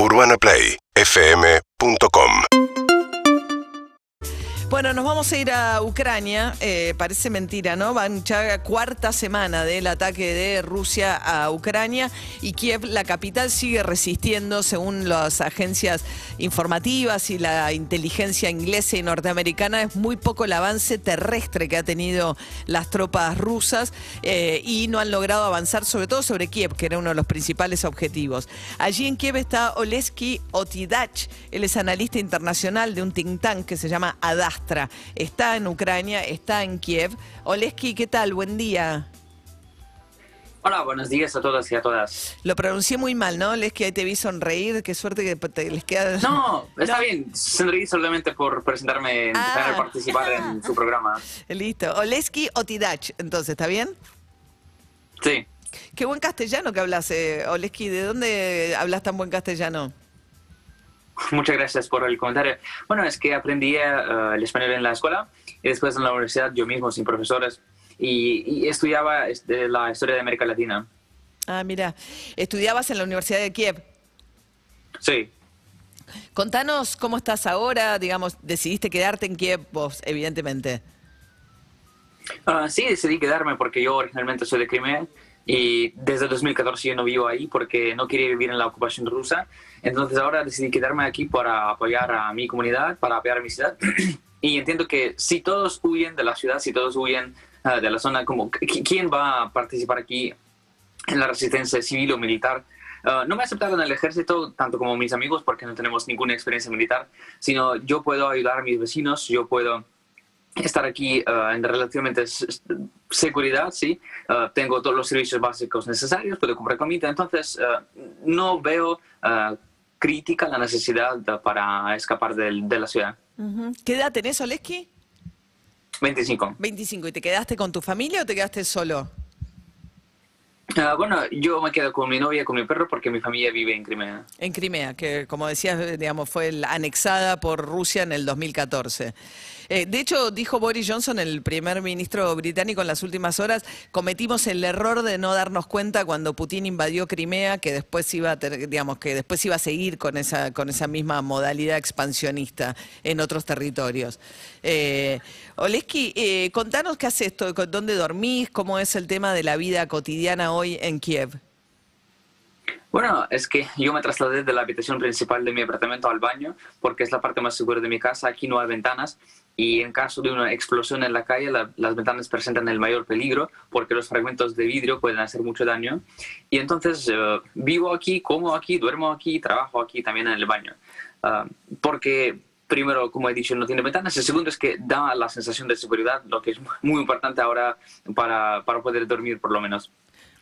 UrbanaPlayFM.com Bueno, nos vamos a ir a Ucrania. Eh, parece mentira, ¿no? Van ya cuarta semana del ataque de Rusia a Ucrania y Kiev, la capital, sigue resistiendo según las agencias informativas y la inteligencia inglesa y norteamericana. Es muy poco el avance terrestre que ha tenido las tropas rusas eh, y no han logrado avanzar, sobre todo sobre Kiev, que era uno de los principales objetivos. Allí en Kiev está Oleski Otidach. Él es analista internacional de un think tank que se llama ADAST. Está en Ucrania, está en Kiev. Oleski, ¿qué tal? Buen día. Hola, buenos días a todos y a todas. Lo pronuncié muy mal, ¿no? Oleski, ahí te vi sonreír. Qué suerte que te, les queda. No, está bien. Sonreí solamente por presentarme, ah. participar en su programa. Listo. Oleski Otidach, entonces, ¿está bien? Sí. Qué buen castellano que hablas, eh, Oleski. ¿De dónde hablas tan buen castellano? Muchas gracias por el comentario. Bueno, es que aprendí eh, el español en la escuela y después en la universidad yo mismo, sin profesores, y, estudiaba la historia de América Latina. Ah, mira, ¿estudiabas en la Universidad de Kiev? Sí. Contanos cómo estás ahora, digamos, decidiste quedarte en Kiev vos, evidentemente. Ah, sí, decidí quedarme porque yo originalmente soy de Crimea y desde 2014 yo no vivo ahí porque no quería vivir en la ocupación rusa. Entonces ahora decidí quedarme aquí para apoyar a mi comunidad, para apoyar a mi ciudad. y entiendo que si todos huyen de la ciudad, si todos huyen ah, de la zona, como ¿quién va a participar aquí en la resistencia civil o militar? Ah, no me aceptaron en el ejército tanto como mis amigos porque no tenemos ninguna experiencia militar, sino yo puedo ayudar a mis vecinos, yo puedo estar aquí uh, en relativamente seguridad, sí. Uh, tengo todos los servicios básicos necesarios, puedo comprar comida, entonces uh, no veo crítica la necesidad para escapar de, la ciudad. ¿Qué edad tenés, Oleski? 25. 25. ¿Y te quedaste con tu familia o te quedaste solo? bueno, yo me quedo con mi novia, con mi perro, porque mi familia vive en Crimea. En Crimea, que como decías, digamos, fue anexada por Rusia en el 2014. Eh, de hecho, dijo Boris Johnson, el primer ministro británico, en las últimas horas, cometimos el error de no darnos cuenta cuando Putin invadió Crimea que después iba a, digamos, que después iba a seguir con esa, con esa misma modalidad expansionista en otros territorios. Eh, Oleski, eh, contanos qué haces, dónde dormís, cómo es el tema de la vida cotidiana hoy en Kiev. Bueno, es que yo me trasladé de la habitación principal de mi apartamento al baño porque es la parte más segura de mi casa. Aquí no hay ventanas y en caso de una explosión en la calle las ventanas presentan el mayor peligro porque los fragmentos de vidrio pueden hacer mucho daño. Y entonces eh, vivo aquí, como aquí, duermo aquí, trabajo aquí también en el baño. Ah, porque primero, como he dicho, no tiene ventanas. El segundo es que da la sensación de seguridad, lo que es muy importante ahora para, para poder dormir por lo menos.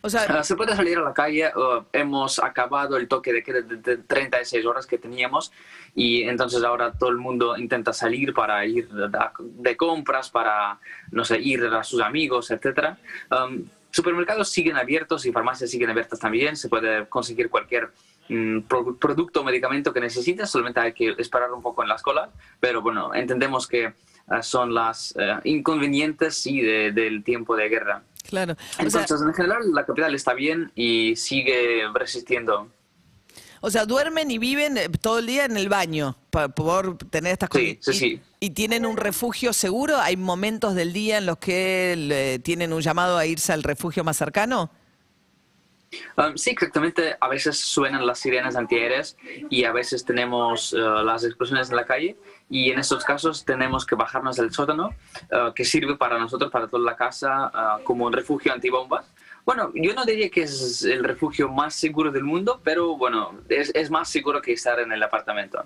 O sea, ah, se puede salir a la calle, hemos acabado el toque de queda de 36 horas que teníamos y entonces ahora todo el mundo intenta salir para ir de, compras, para, no sé, ir a sus amigos, etc. Um, supermercados siguen abiertos y farmacias siguen abiertas también, se puede conseguir cualquier mm, producto o medicamento que necesites, solamente hay que esperar un poco en las colas, pero bueno, entendemos que ah, son las eh, inconvenientes sí, del tiempo de guerra. Claro. Entonces, en general, la capital está bien y sigue resistiendo. O sea, duermen y viven eh, todo el día en el baño por, tener estas cosas. Sí, sí, sí. ¿Y tienen un refugio seguro? ¿Hay momentos del día en los que tienen un llamado a irse al refugio más cercano? Um, sí, exactamente. A veces suenan las sirenas antiaéreas y a veces tenemos uh, las explosiones en la calle y en estos casos tenemos que bajarnos del sótano uh, que sirve para nosotros, para toda la casa, uh, como un refugio antibombas. Bueno, yo no diría que es el refugio más seguro del mundo, pero bueno, es, es más seguro que estar en el apartamento.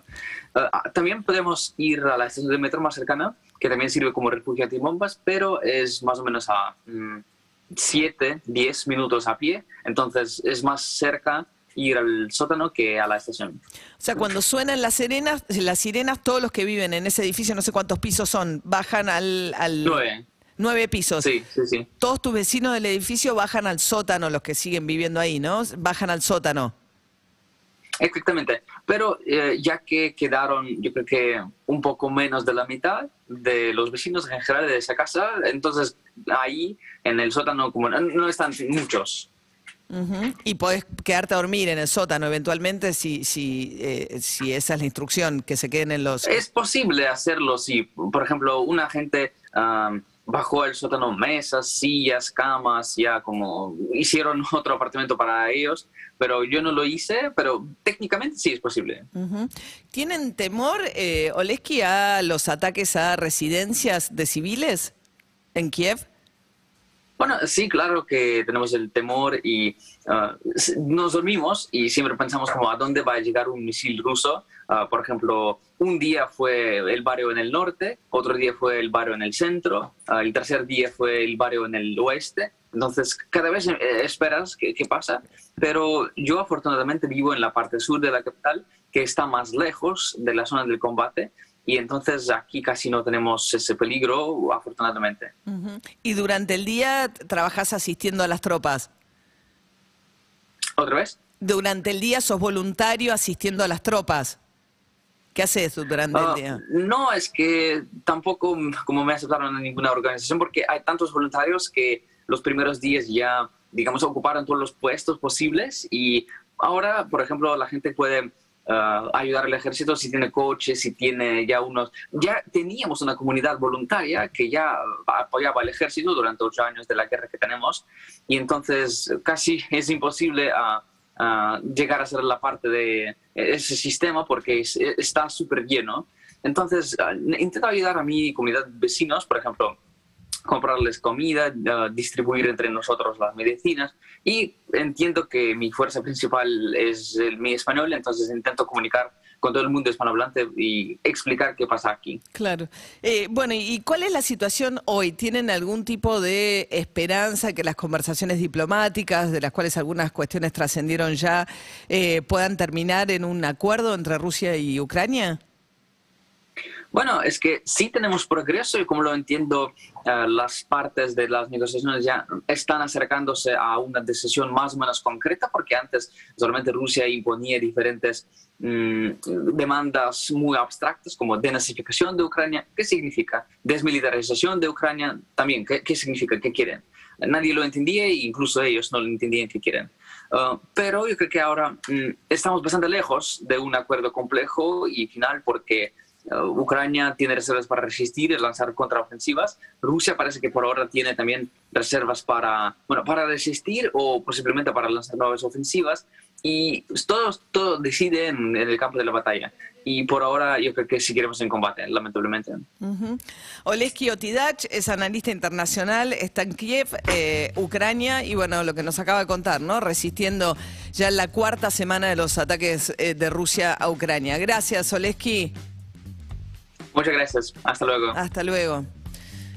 también podemos ir a la estación de metro más cercana, que también sirve como refugio antibombas, pero es más o menos a... Mm, 7, 10 minutos a pie, entonces es más cerca ir al sótano que a la estación. O sea, cuando suenan las sirenas, las sirenas, todos los que viven en ese edificio, no sé cuántos pisos son, bajan al... al... Nueve. Nueve pisos. Sí, sí, sí. Todos tus vecinos del edificio bajan al sótano, los que siguen viviendo ahí, ¿no? Bajan al sótano. Exactamente, pero eh, ya que quedaron, yo creo que un poco menos de la mitad de los vecinos en general de esa casa, entonces ahí en el sótano como no, están muchos. Y podés quedarte a dormir en el sótano eventualmente si, si, eh, si esa es la instrucción, que se queden en los... Es posible hacerlo si, por ejemplo, una gente am, bajó el sótano mesas, sillas, camas, ya como hicieron otro apartamento para ellos, pero yo no lo hice, pero técnicamente sí es posible. ¿Tienen temor, eh, Oleski, a los ataques a residencias de civiles en Kiev? Bueno, sí, claro que tenemos el temor y s- nos dormimos y siempre pensamos como a dónde va a llegar un misil ruso. Ah, por ejemplo, un día fue el barrio en el norte, otro día fue el barrio en el centro, ah, el tercer día fue el barrio en el oeste. Entonces, cada vez eh, esperas qué pasa, pero yo afortunadamente vivo en la parte sur de la capital, que está más lejos de la zona del combate, y entonces aquí casi no tenemos ese peligro, afortunadamente. Ujú. ¿Y durante el día t- trabajás asistiendo a las tropas? ¿Otra vez? Durante el día sos voluntario asistiendo a las tropas. ¿Qué haces durante Ah, el día? no, es que tampoco como me aceptaron en ninguna organización porque hay tantos voluntarios que los primeros días ya, digamos, ocuparon todos los puestos posibles y ahora, por ejemplo, la gente puede ah, ayudar al ejército si tiene coches, si tiene ya unos... Ya teníamos una comunidad voluntaria que ya apoyaba al ejército durante ocho años de la guerra que tenemos y entonces casi es imposible ah, ah, llegar a ser la parte de ese sistema porque es- está súper lleno. Entonces, ah, intento ayudar a mi comunidad de vecinos, por ejemplo, comprarles comida, ah, distribuir entre nosotros las medicinas y entiendo que mi fuerza principal es el mi español, entonces intento comunicar con todo el mundo hispanohablante y explicar qué pasa aquí. Claro. Eh, bueno, ¿y cuál es la situación hoy? ¿Tienen algún tipo de esperanza que las conversaciones diplomáticas, de las cuales algunas cuestiones trascendieron ya, eh, puedan terminar en un acuerdo entre Rusia y Ucrania? Bueno, es que sí tenemos progreso y como lo entiendo, eh, las partes de las negociaciones ya están acercándose a una decisión más o menos concreta porque antes solamente Rusia imponía diferentes mm, demandas muy abstractas como denazificación de Ucrania. ¿Qué significa? Desmilitarización de Ucrania también. ¿Qué, significa? ¿Qué quieren? Nadie lo entendía e incluso ellos no lo entendían qué quieren. Uh, pero yo creo que ahora mm, estamos bastante lejos de un acuerdo complejo y final porque Ucrania tiene reservas para resistir y lanzar contraofensivas. Rusia parece que por ahora tiene también reservas para, bueno, para resistir o posiblemente para lanzar nuevas ofensivas. Y pues, todo, todo decide en, en el campo de la batalla. Y por ahora yo creo que seguiremos en combate, lamentablemente. Ujú. Oleski Otidach es analista internacional, está en Kiev, eh, Ucrania, y bueno, lo que nos acaba de contar, ¿no? Resistiendo ya la cuarta semana de los ataques eh, de Rusia a Ucrania. Gracias, Oleski. Muchas gracias. Hasta luego. Hasta luego.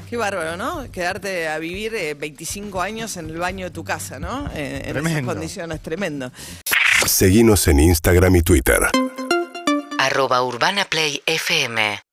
Qué bárbaro, ¿no? Quedarte a vivir eh, 25 años en el baño de tu casa, ¿no? Eh, en esas condiciones, tremendo. Seguinos en Instagram y Twitter. arroba Urbana Play FM